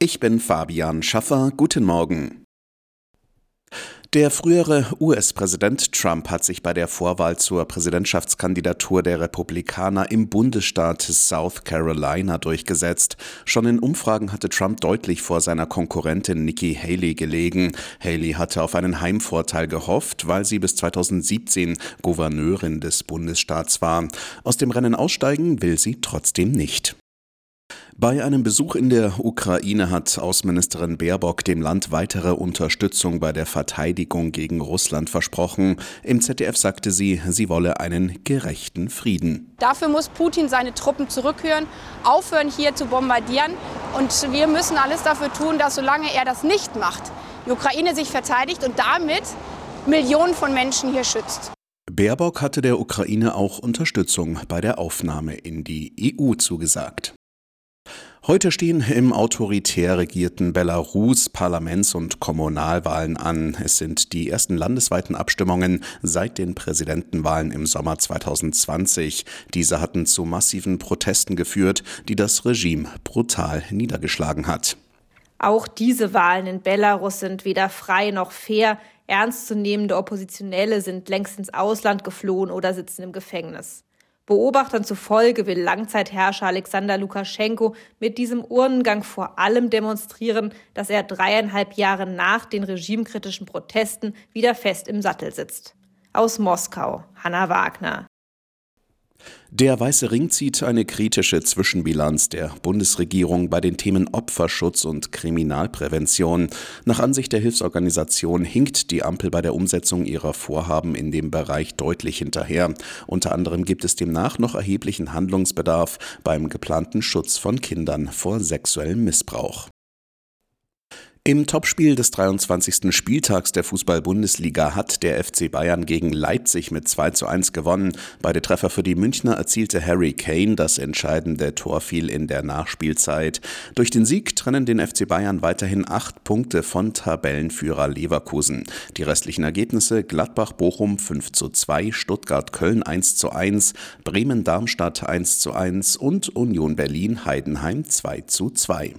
Ich bin Fabian Schaffer. Guten Morgen. Der frühere US-Präsident Trump hat sich bei der Vorwahl zur Präsidentschaftskandidatur der Republikaner im Bundesstaat South Carolina durchgesetzt. Schon in Umfragen hatte Trump deutlich vor seiner Konkurrentin Nikki Haley gelegen. Haley hatte auf einen Heimvorteil gehofft, weil sie bis 2017 Gouverneurin des Bundesstaats war. Aus dem Rennen aussteigen will sie trotzdem nicht. Bei einem Besuch in der Ukraine hat Außenministerin Baerbock dem Land weitere Unterstützung bei der Verteidigung gegen Russland versprochen. Im ZDF sagte sie, sie wolle einen gerechten Frieden. Dafür muss Putin seine Truppen zurückhören, aufhören hier zu bombardieren. Und wir müssen alles dafür tun, dass solange er das nicht macht, die Ukraine sich verteidigt und damit Millionen von Menschen hier schützt. Baerbock hatte der Ukraine auch Unterstützung bei der Aufnahme in die EU zugesagt. Heute stehen im autoritär regierten Belarus Parlaments- und Kommunalwahlen an. Es sind die ersten landesweiten Abstimmungen seit den Präsidentenwahlen im Sommer 2020. Diese hatten zu massiven Protesten geführt, die das Regime brutal niedergeschlagen hat. Auch diese Wahlen in Belarus sind weder frei noch fair. Ernstzunehmende Oppositionelle sind längst ins Ausland geflohen oder sitzen im Gefängnis. Beobachtern zufolge will Langzeitherrscher Alexander Lukaschenko mit diesem Urnengang vor allem demonstrieren, dass er dreieinhalb Jahre nach den regimekritischen Protesten wieder fest im Sattel sitzt. Aus Moskau, Hanna Wagner. Der Weiße Ring zieht eine kritische Zwischenbilanz der Bundesregierung bei den Themen Opferschutz und Kriminalprävention. Nach Ansicht der Hilfsorganisation hinkt die Ampel bei der Umsetzung ihrer Vorhaben in dem Bereich deutlich hinterher. Unter anderem gibt es demnach noch erheblichen Handlungsbedarf beim geplanten Schutz von Kindern vor sexuellem Missbrauch. Im Topspiel des 23. Spieltags der Fußball-Bundesliga hat der FC Bayern gegen Leipzig mit 2 zu 1 gewonnen. Beide Treffer für die Münchner erzielte Harry Kane. Das entscheidende Tor fiel in der Nachspielzeit. Durch den Sieg trennen den FC Bayern weiterhin acht Punkte von Tabellenführer Leverkusen. Die restlichen Ergebnisse Gladbach-Bochum 5 zu 2, Stuttgart-Köln 1 zu 1, Bremen-Darmstadt 1 zu 1 und Union Berlin-Heidenheim 2 zu 2.